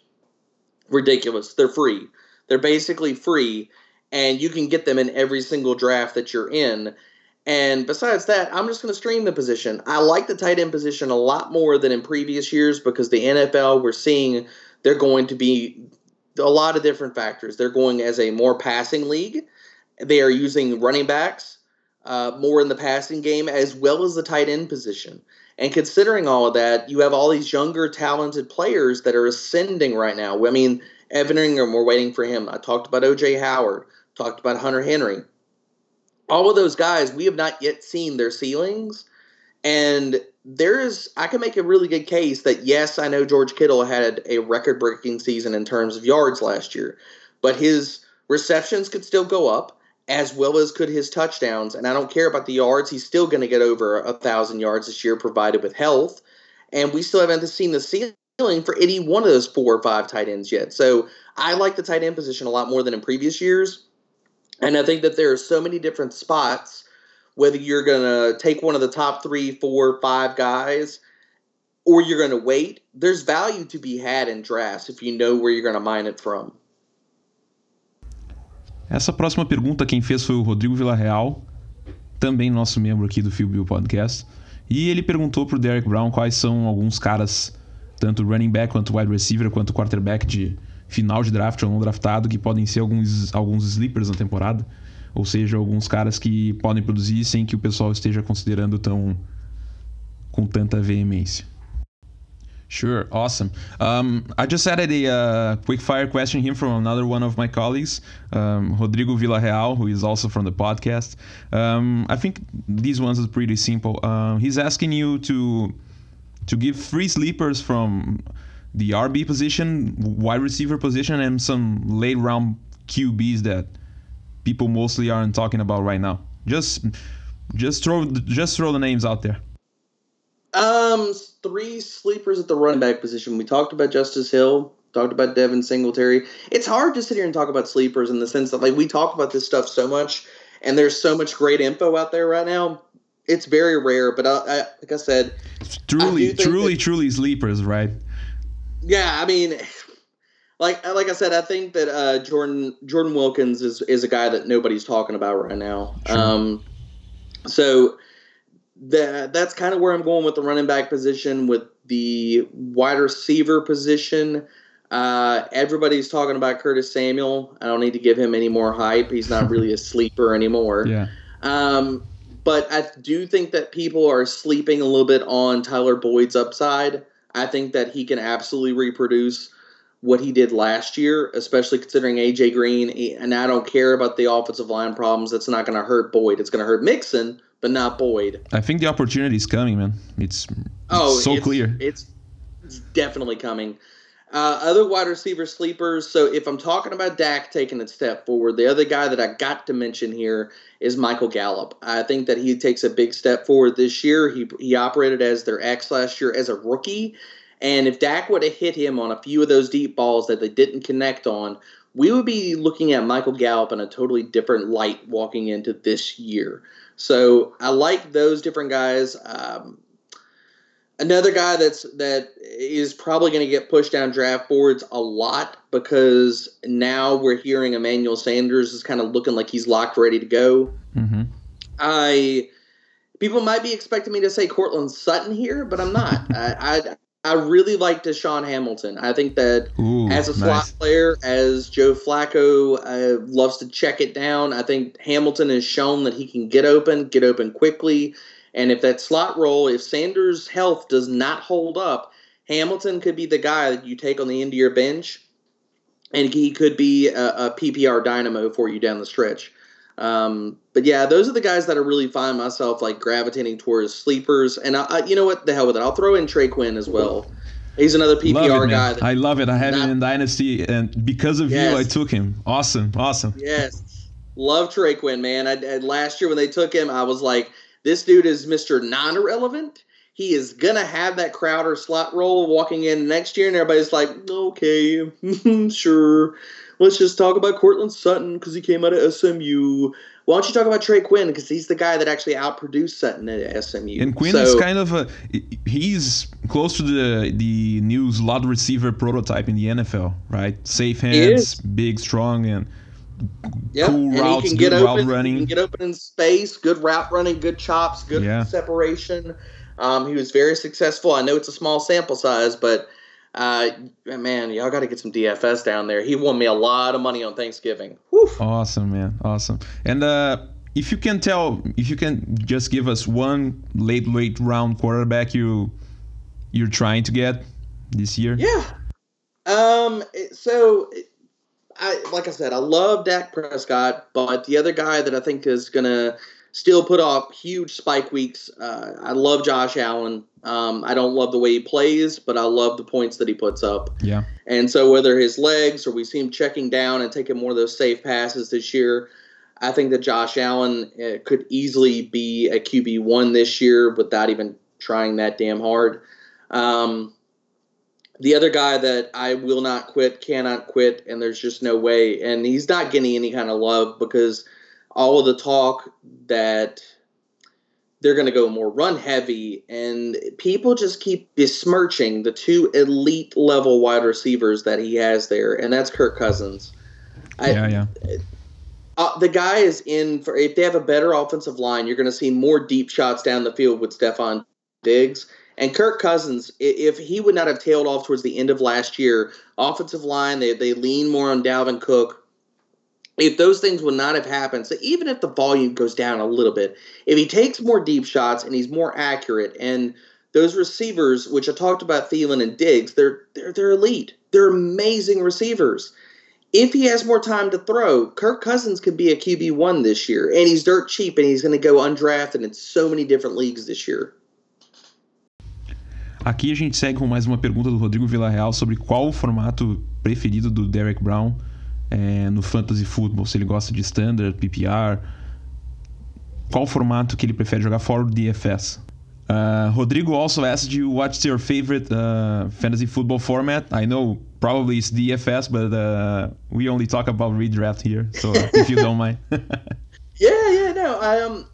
ridiculous. They're free. They're basically free and you can get them in every single draft that you're in. And besides that, I'm just going to stream the position. I like the tight end position a lot more than in previous years because the NFL, we're seeing they're going to be a lot of different factors. They're going as a more passing league. They are using running backs uh, more in the passing game as well as the tight end position. And considering all of that, you have all these younger, talented players that are ascending right now. I mean, Evan Engram, we're waiting for him. I talked about OJ Howard talked about Hunter Henry. All of those guys, we have not yet seen their ceilings. And there is, I can make a really good case that yes, I know George Kittle had a record breaking season in terms of yards last year, but his receptions could still go up as well as could his touchdowns. And I don't care about the yards. He's still going to get over a thousand yards this year, provided with health. And we still haven't seen the ceiling for any one of those four or five tight ends yet. So I like the tight end position a lot more than in previous years. And I think that there are so many different spots, whether you're going to take one of the top three, four, five guys, or you're going to wait, there's value to be had in drafts if you know where you're going to mine it from. Essa próxima pergunta quem fez foi o Rodrigo Villarreal, também nosso membro aqui do Phil Bill Podcast. E ele perguntou pro Derek Brown quais são alguns caras, tanto running back quanto wide receiver, quanto quarterback de final de draft ou não draftado, que podem ser alguns, alguns sleepers na temporada. Ou seja, alguns caras que podem produzir sem que o pessoal esteja considerando tão com tanta veemência. Sure, awesome. Um, I just added a uh, quick fire question here from another one of my colleagues, um, Rodrigo Villarreal, who is also from the podcast. Um, I think these ones are pretty simple. Uh, he's asking you to to give three sleepers from the RB position, wide receiver position, and some late round QBs that people mostly aren't talking about right now. Just just throw just throw the names out there. Um, three sleepers at the running back position. We talked about Justice Hill, talked about Devin Singletary. It's hard to sit here and talk about sleepers in the sense that like we talk about this stuff so much, and there's so much great info out there right now. It's very rare, but I, I like I said, truly, truly, that, truly sleepers, right? Yeah, I mean, like like I said, I think that uh, Jordan Jordan Wilkins is is a guy that nobody's talking about right now. Sure. Um, so that that's kind of where I'm going with the running back position, with the wide receiver position. Uh, everybody's talking about Curtis Samuel. I don't need to give him any more hype. He's not really a sleeper anymore. Yeah. Um, but I do think that people are sleeping a little bit on Tyler Boyd's upside. I think that he can absolutely reproduce what he did last year, especially considering AJ Green. And I don't care about the offensive line problems. That's not going to hurt Boyd. It's going to hurt Mixon, but not Boyd. I think the opportunity is coming, man. It's, it's oh, so it's, clear. It's, it's definitely coming. Uh, other wide receiver sleepers. So if I'm talking about Dak taking a step forward, the other guy that I got to mention here is Michael Gallup. I think that he takes a big step forward this year. He he operated as their X last year as a rookie, and if Dak would have hit him on a few of those deep balls that they didn't connect on, we would be looking at Michael Gallup in a totally different light walking into this year. So I like those different guys. Um, another guy that's that is probably going to get pushed down draft boards a lot because now we're hearing Emmanuel Sanders is kind of looking like he's locked, ready to go. Mm-hmm. I people might be expecting me to say Courtland Sutton here, but I'm not. I, I really like DaeSean Hamilton. I think that Ooh, as a slot nice. player, as Joe Flacco uh, loves to check it down, I think Hamilton has shown that he can get open, get open quickly. And if that slot role, if Sanders' health does not hold up, Hamilton could be the guy that you take on the end of your bench, and he could be a, a PPR dynamo for you down the stretch. Um, but yeah, those are the guys that I really find myself like gravitating towards sleepers. And I, I, you know what, the hell with it. I'll throw in Trey Quinn as well. He's another PPR it, guy. I love it. I have not, him in Dynasty, and because of yes. you, I took him. Awesome, awesome. Yes, love Trey Quinn, man. I, I, last year when they took him, I was like, this dude is Mister Non-irrelevant. He is gonna have that Crowder slot role walking in next year, and everybody's like, okay, sure let's just talk about Courtland Sutton because he came out of SMU. Why don't you talk about Trey Quinn because he's the guy that actually outproduced Sutton at SMU. And Quinn so, is kind of a he's close to the the new slot receiver prototype in the NFL, right? Safe hands, big, strong, and yep. cool and routes, he can good get route open, running. He can get open in space, good route running, good chops, good yeah. separation. Um, he was very successful. I know it's a small sample size, but uh, man, y'all got to get some DFS down there. He won me a lot of money on Thanksgiving. Whew. Awesome, man. Awesome. And uh, if you can tell, if you can just give us one late, late round quarterback you you're trying to get this year. Yeah. Um. So, I like I said, I love Dak Prescott, but the other guy that I think is gonna still put off huge spike weeks. Uh, I love Josh Allen. Um, I don't love the way he plays, but I love the points that he puts up. Yeah. And so whether his legs or we see him checking down and taking more of those safe passes this year, I think that Josh Allen uh, could easily be a QB one this year without even trying that damn hard. Um, the other guy that I will not quit, cannot quit, and there's just no way, and he's not getting any kind of love because all of the talk that they're going to go more run heavy, and people just keep besmirching the two elite level wide receivers that he has there, and that's Kirk Cousins. Yeah, I, yeah. Uh, the guy is in for if they have a better offensive line, you're going to see more deep shots down the field with Stefon Diggs. And Kirk Cousins, if he would not have tailed off towards the end of last year, offensive line, they, they lean more on Dalvin Cook. If those things would not have happened, so even if the volume goes down a little bit, if he takes more deep shots and he's more accurate, and those receivers, which I talked about Thielen and Diggs, they're they're they're elite. They're amazing receivers. If he has more time to throw, Kirk Cousins could be a QB one this year, and he's dirt cheap, and he's going to go undrafted in so many different leagues this year. Aqui a gente segue com mais uma pergunta do Rodrigo Villarreal sobre qual o formato preferido do Derek Brown é, no fantasy football. Se ele gosta de standard, PPR, qual formato que ele prefere jogar fora do DFS. Uh, Rodrigo also asked you what's your favorite uh, fantasy football format. I know probably it's DFS, but uh, we only talk about redraft here, so if you don't mind. yeah, yeah, no. Um,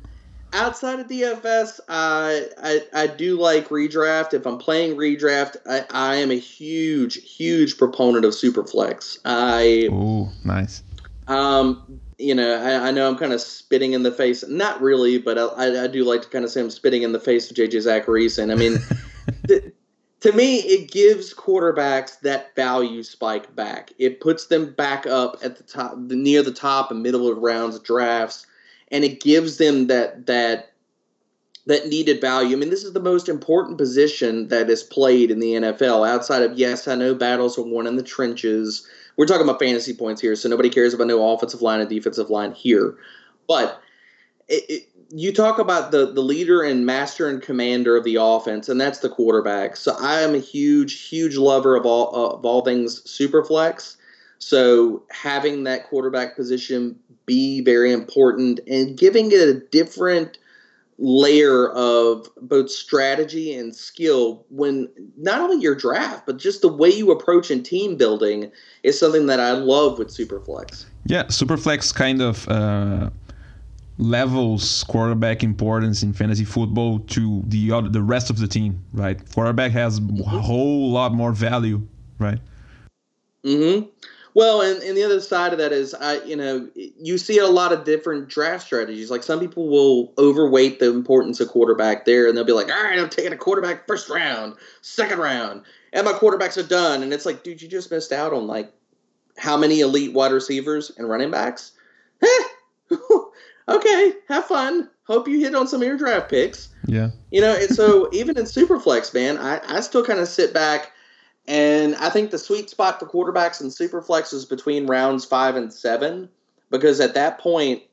outside of DFS, I, I I do like redraft. If I'm playing redraft, I, I am a huge, huge proponent of Superflex. I oh nice. Um, you know, I, I, know I'm kind of spitting in the face. Not really, but I, I, do like to kind of say I'm spitting in the face of JJ Zachariason. I mean, th- to me, it gives quarterbacks that value spike back. It puts them back up at the top, near the top and middle of rounds drafts and it gives them that that that needed value. I mean, this is the most important position that is played in the NFL. Outside of yes, I know battles are won in the trenches. We're talking about fantasy points here, so nobody cares about no offensive line and defensive line here. But it, it, you talk about the the leader and master and commander of the offense, and that's the quarterback. So I am a huge, huge lover of all of all things superflex. So having that quarterback position be very important and giving it a different layer of both strategy and skill when not only your draft but just the way you approach in team building is something that I love with Superflex. Yeah, Superflex kind of uh, levels quarterback importance in fantasy football to the other, the rest of the team, right? Quarterback has mm-hmm. a whole lot more value, right? Mhm. Well, and, and the other side of that is, I you know, you see a lot of different draft strategies. Like some people will overweight the importance of quarterback there, and they'll be like, "All right, I'm taking a quarterback first round, second round, and my quarterbacks are done." And it's like, dude, you just missed out on like how many elite wide receivers and running backs? okay, have fun. Hope you hit on some of your draft picks. Yeah. You know, and so even in Superflex, man, I, I still kind of sit back and I think the sweet spot for quarterbacks and superflex is between rounds five and seven, because at that point,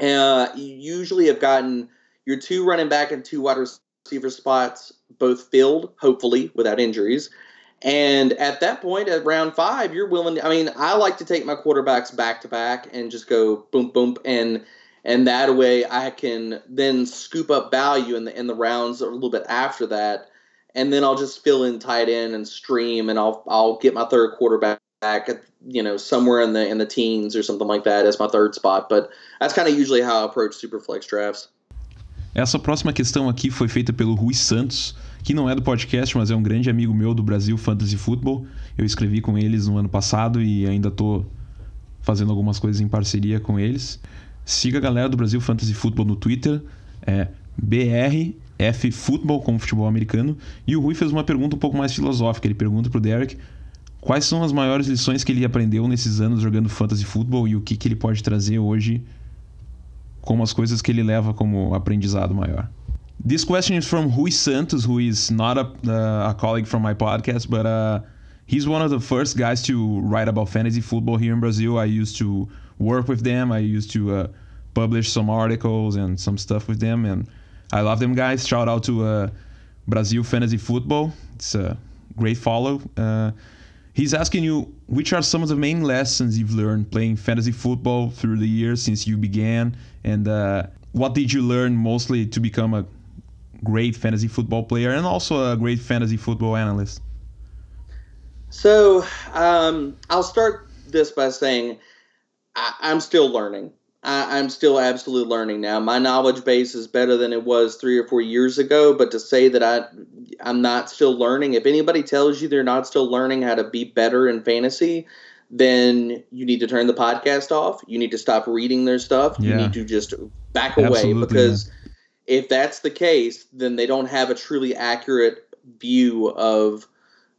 uh, you usually have gotten your two running back and two wide receiver spots both filled, hopefully without injuries. And at that point, at round five, you're willing. To, I mean, I like to take my quarterbacks back to back and just go boom, boom, and and that way I can then scoop up value in the in the rounds a little bit after that and then I'll just fill in tight end and stream, and I'll I'll get my third quarterback at you know somewhere in the in the teens or something like that as my third spot. But that's kind of usually how I approach superflex drafts. Essa próxima questão aqui foi feita pelo Rui Santos, que não é do podcast, mas é um grande amigo meu do Brasil Fantasy Football. Eu escrevi com eles no ano passado e ainda estou fazendo algumas coisas em parceria com eles. Siga a galera do Brasil Fantasy Football no Twitter, é BR F Football como futebol americano. E o Rui fez uma pergunta um pouco mais filosófica. Ele pergunta pro Derek quais são as maiores lições que ele aprendeu nesses anos jogando fantasy football e o que, que ele pode trazer hoje como as coisas que ele leva como aprendizado maior. This question is from Rui Santos, who is not a, uh, a colleague from my podcast, but uh, he's one of the first guys to write about fantasy football here in Brazil. I used to work with them. I used to uh, publish some articles and some stuff with them, and I love them guys. Shout out to uh, Brazil Fantasy Football. It's a great follow. Uh, he's asking you which are some of the main lessons you've learned playing fantasy football through the years since you began, and uh, what did you learn mostly to become a great fantasy football player and also a great fantasy football analyst? So um, I'll start this by saying I- I'm still learning. I, am still absolutely learning now. My knowledge base is better than it was three or four years ago. But to say that I, I'm not still learning, if anybody tells you they're not still learning how to be better in fantasy, then you need to turn the podcast off. You need to stop reading their stuff. Yeah. You need to just back away absolutely, because if that's the case, then they don't have a truly accurate view of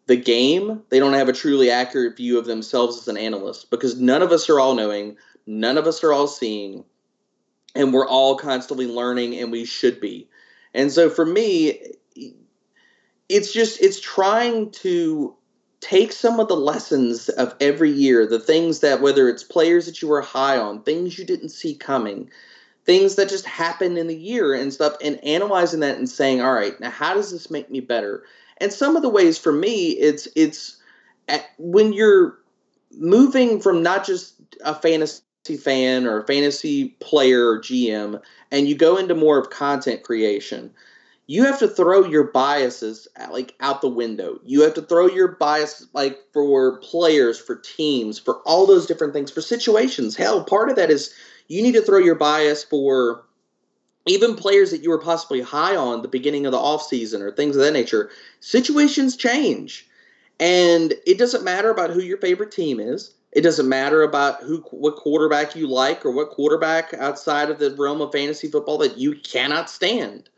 the game. They don't have a truly accurate view of themselves as an analyst because none of us are all knowing, none of us are all seeing, and we're all constantly learning, and we should be. And so for me, it's just it's trying to take some of the lessons of every year, the things that whether it's players that you were high on, things you didn't see coming, things that just happened in the year and stuff, and analyzing that and saying, all right, now how does this make me better? And some of the ways for me, it's it's when you're moving from not just a fantasy fan or a fantasy player or GM, and you go into more of content creation you have to throw your biases uh, like out the window. You have to throw your bias like for players, for teams, for all those different things, for situations. Hell, part of that is you need to throw your bias for even players that you were possibly high on the beginning of the offseason or things of that nature. Situations change. And it doesn't matter about who your favorite team is. It doesn't matter about who what quarterback you like or what quarterback outside of the realm of fantasy football that you cannot stand.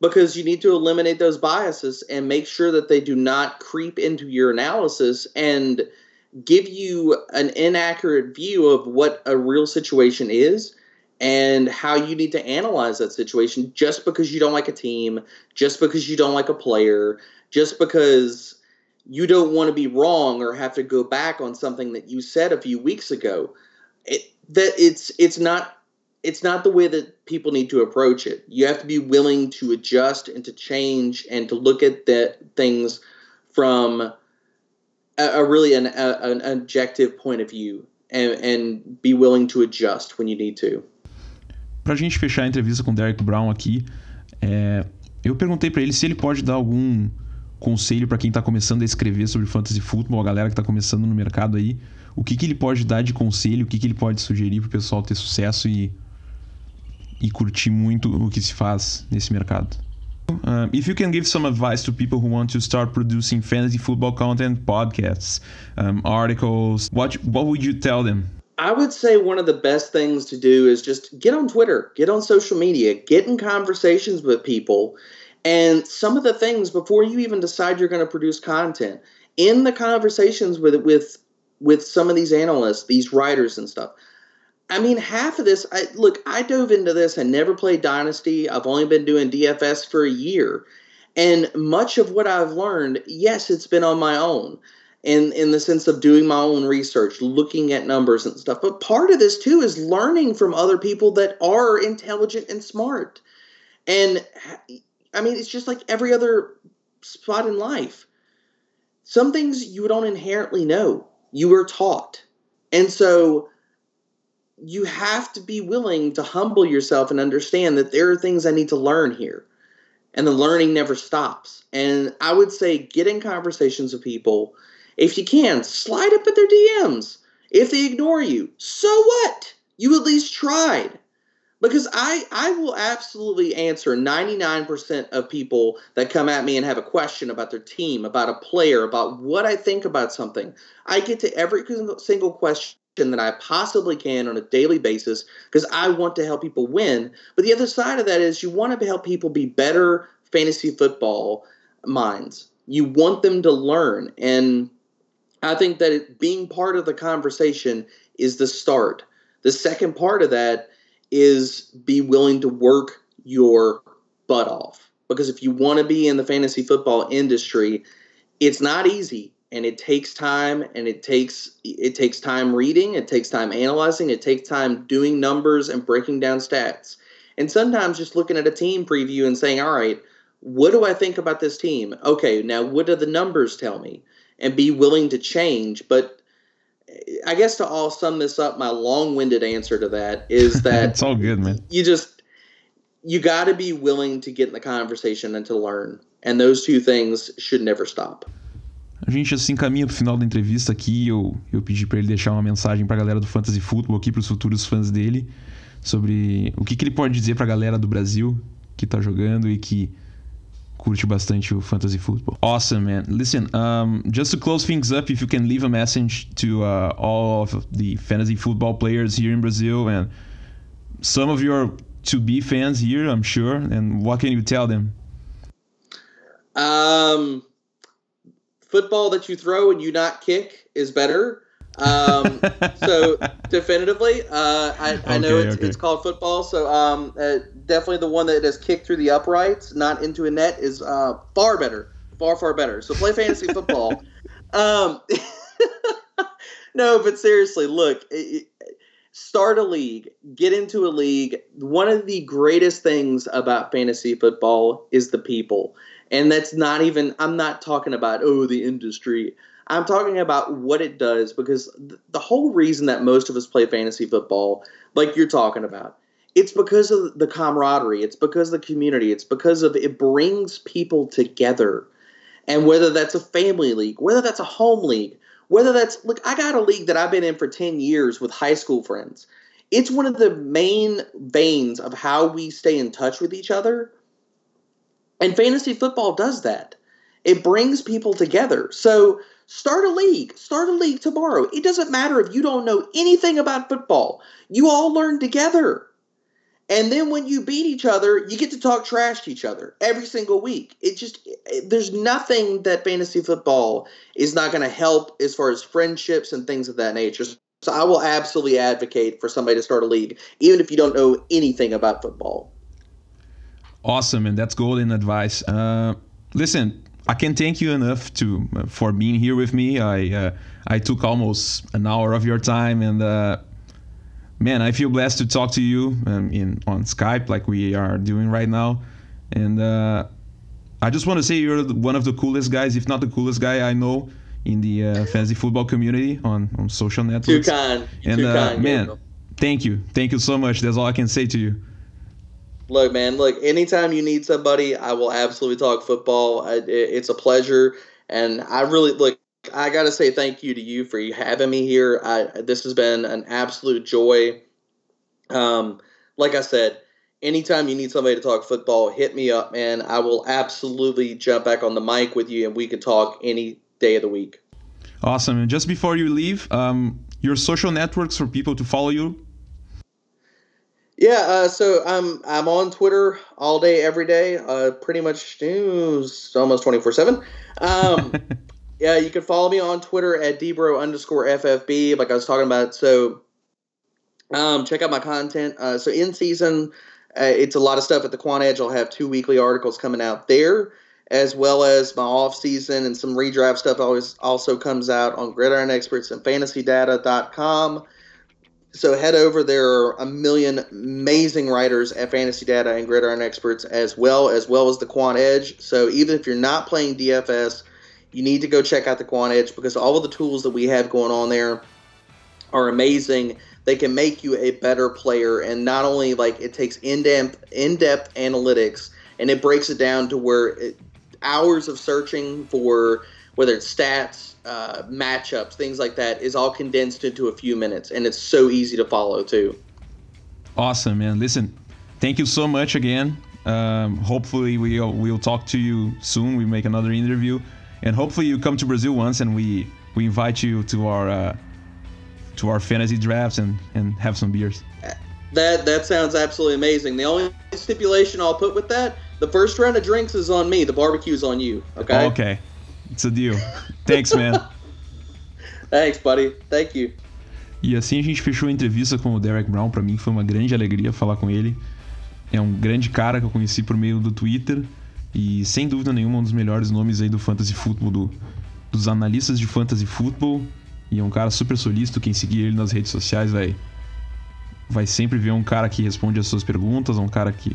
Because you need to eliminate those biases and make sure that they do not creep into your analysis and give you an inaccurate view of what a real situation is and how you need to analyze that situation just because you don't like a team, just because you don't like a player, just because you don't want to be wrong or have to go back on something that you said a few weeks ago. It, that it's it's not it's not the way that people need to approach it. You have to be willing to adjust and to change and to look at the things from a, a really an, a, an objective point of view and, and be willing to adjust when you need to. Pra gente fechar a entrevista com Derek Brown aqui, é, eu perguntei para ele se ele pode dar algum conselho para quem está começando a escrever sobre fantasy football, a galera que está começando no mercado aí, o que, que ele pode dar de conselho, o que, que ele pode sugerir para o pessoal ter sucesso e e curtir muito o que se faz nesse mercado. Uh, if you can give some advice to people who want to start producing fantasy football content, podcasts, um, articles, what what would you tell them? I would say one of the best things to do is just get on Twitter, get on social media, get in conversations with people, and some of the things before you even decide you're going to produce content. In the conversations with with with some of these analysts, these writers and stuff, I mean, half of this, I, look, I dove into this and never played Dynasty. I've only been doing DFS for a year. And much of what I've learned, yes, it's been on my own. In, in the sense of doing my own research, looking at numbers and stuff. But part of this too is learning from other people that are intelligent and smart. And I mean, it's just like every other spot in life. Some things you don't inherently know, you were taught. And so you have to be willing to humble yourself and understand that there are things I need to learn here. And the learning never stops. And I would say get in conversations with people. If you can, slide up at their DMs. If they ignore you, so what? You at least tried. Because I, I will absolutely answer 99% of people that come at me and have a question about their team, about a player, about what I think about something. I get to every single question that I possibly can on a daily basis because I want to help people win. But the other side of that is you want to help people be better fantasy football minds. You want them to learn. And I think that it, being part of the conversation is the start. The second part of that is be willing to work your butt off. Because if you want to be in the fantasy football industry, it's not easy and it takes time and it takes it takes time reading it takes time analyzing it takes time doing numbers and breaking down stats. And sometimes just looking at a team preview and saying all right what do i think about this team? Okay now what do the numbers tell me? And be willing to change but i guess to all sum this up my long-winded answer to that is that it's all good man. you just you got to be willing to get in the conversation and to learn. And those two things should never stop. A gente assim caminha pro final da entrevista aqui. Eu, eu pedi para ele deixar uma mensagem pra galera do Fantasy Football aqui, pros futuros fãs dele, sobre o que, que ele pode dizer pra galera do Brasil que tá jogando e que curte bastante o fantasy football. Awesome, man. Listen, um, just to close things up, if you can leave a message to uh, all of the fantasy football players here in Brazil and some of your to be fans here, I'm sure. And what can you tell them? Um, football that you throw and you not kick is better. Um, so definitively, uh, I, I know it's, okay. it's called football. So um, uh, definitely the one that is kicked through the uprights, not into a net, is uh, far better, far far better. So play fantasy football. Um, no, but seriously, look. It, it- Start a league, get into a league. One of the greatest things about fantasy football is the people. And that's not even, I'm not talking about, oh, the industry. I'm talking about what it does because th- the whole reason that most of us play fantasy football, like you're talking about, it's because of the camaraderie, it's because of the community, it's because of it brings people together. And whether that's a family league, whether that's a home league, whether that's look, I got a league that I've been in for 10 years with high school friends. It's one of the main veins of how we stay in touch with each other. And fantasy football does that. It brings people together. So start a league. Start a league tomorrow. It doesn't matter if you don't know anything about football. You all learn together. And then when you beat each other, you get to talk trash to each other every single week. It just there's nothing that fantasy football is not going to help as far as friendships and things of that nature. So I will absolutely advocate for somebody to start a league, even if you don't know anything about football. Awesome, and that's golden advice. Uh, listen, I can't thank you enough to for being here with me. I uh, I took almost an hour of your time, and uh, man, I feel blessed to talk to you um, in on Skype like we are doing right now. And uh, I just want to say you're one of the coolest guys, if not the coolest guy I know in the uh, fantasy football community on on social networks. Too kind. And Too uh, kind. man, Gabriel. thank you, thank you so much. That's all I can say to you. Look, man. Look, anytime you need somebody, I will absolutely talk football. I, it, it's a pleasure, and I really look. I got to say thank you to you for having me here. I, this has been an absolute joy. Um, like I said, anytime you need somebody to talk football, hit me up, man. I will absolutely jump back on the mic with you, and we can talk any day of the week. Awesome. And just before you leave, um, your social networks for people to follow you. Yeah, uh, so I'm I'm on Twitter all day, every day, uh, pretty much news almost twenty four seven. Um, yeah, you can follow me on Twitter at dbro underscore ffb, like I was talking about. So, um, check out my content. Uh, so in season, uh, it's a lot of stuff at the Quant Edge. I'll have two weekly articles coming out there, as well as my off season and some redraft stuff. Always also comes out on Gridiron Experts and FantasyData.com. So head over. There are a million amazing writers at Fantasy Data and Gridiron Experts as well, as well as the Quant Edge. So even if you're not playing DFS, you need to go check out the Quant Edge because all of the tools that we have going on there are amazing. They can make you a better player, and not only like it takes in-depth in-depth analytics and it breaks it down to where it, hours of searching for whether it's stats, uh, matchups, things like that, is all condensed into a few minutes, and it's so easy to follow too. Awesome, man. Listen, thank you so much again. Um, hopefully we'll we'll talk to you soon. We make another interview, and hopefully you come to Brazil once and we we invite you to our uh, to our fantasy drafts and and have some beers. That that sounds absolutely amazing. The only stipulation I'll put with that: the first round of drinks is on me. The barbecue's on you. Okay. Okay, it's a deal. Thanks, man. Thanks, buddy. Thank you. E assim a gente fechou a entrevista com o Derek Brown. Pra mim foi uma grande alegria falar com ele. É um grande cara que eu conheci por meio do Twitter e sem dúvida nenhuma um dos melhores nomes aí do fantasy football do, dos analistas de fantasy football e é um cara super solícito. Quem seguir ele nas redes sociais vai vai sempre ver um cara que responde as suas perguntas, um cara que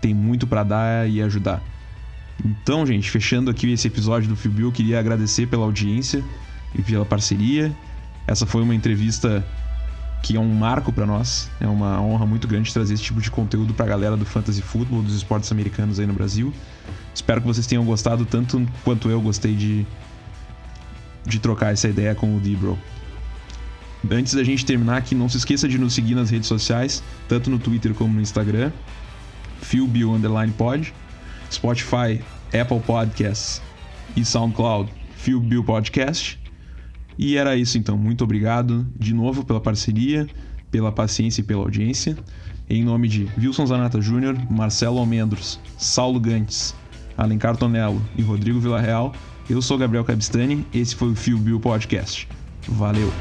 tem muito pra dar e ajudar. Então, gente, fechando aqui esse episódio do Bill, queria agradecer pela audiência e pela parceria. Essa foi uma entrevista que é um marco para nós. É uma honra muito grande trazer esse tipo de conteúdo para a galera do fantasy football, dos esportes americanos aí no Brasil. Espero que vocês tenham gostado tanto quanto eu gostei de de trocar essa ideia com o Dibro. Antes da gente terminar aqui, não se esqueça de nos seguir nas redes sociais, tanto no Twitter como no Instagram, PhilBill_Pod, Spotify, Apple Podcasts e SoundCloud, PhilBill Podcast. E era isso então. Muito obrigado de novo pela parceria. pela paciência e pela audiência. Em nome de Wilson Zanata Júnior, Marcelo Almendros, Saulo Gantes, Alencar Tonello e Rodrigo Villarreal, eu sou Gabriel Cabistani, esse foi o Fio Bill Podcast. Valeu!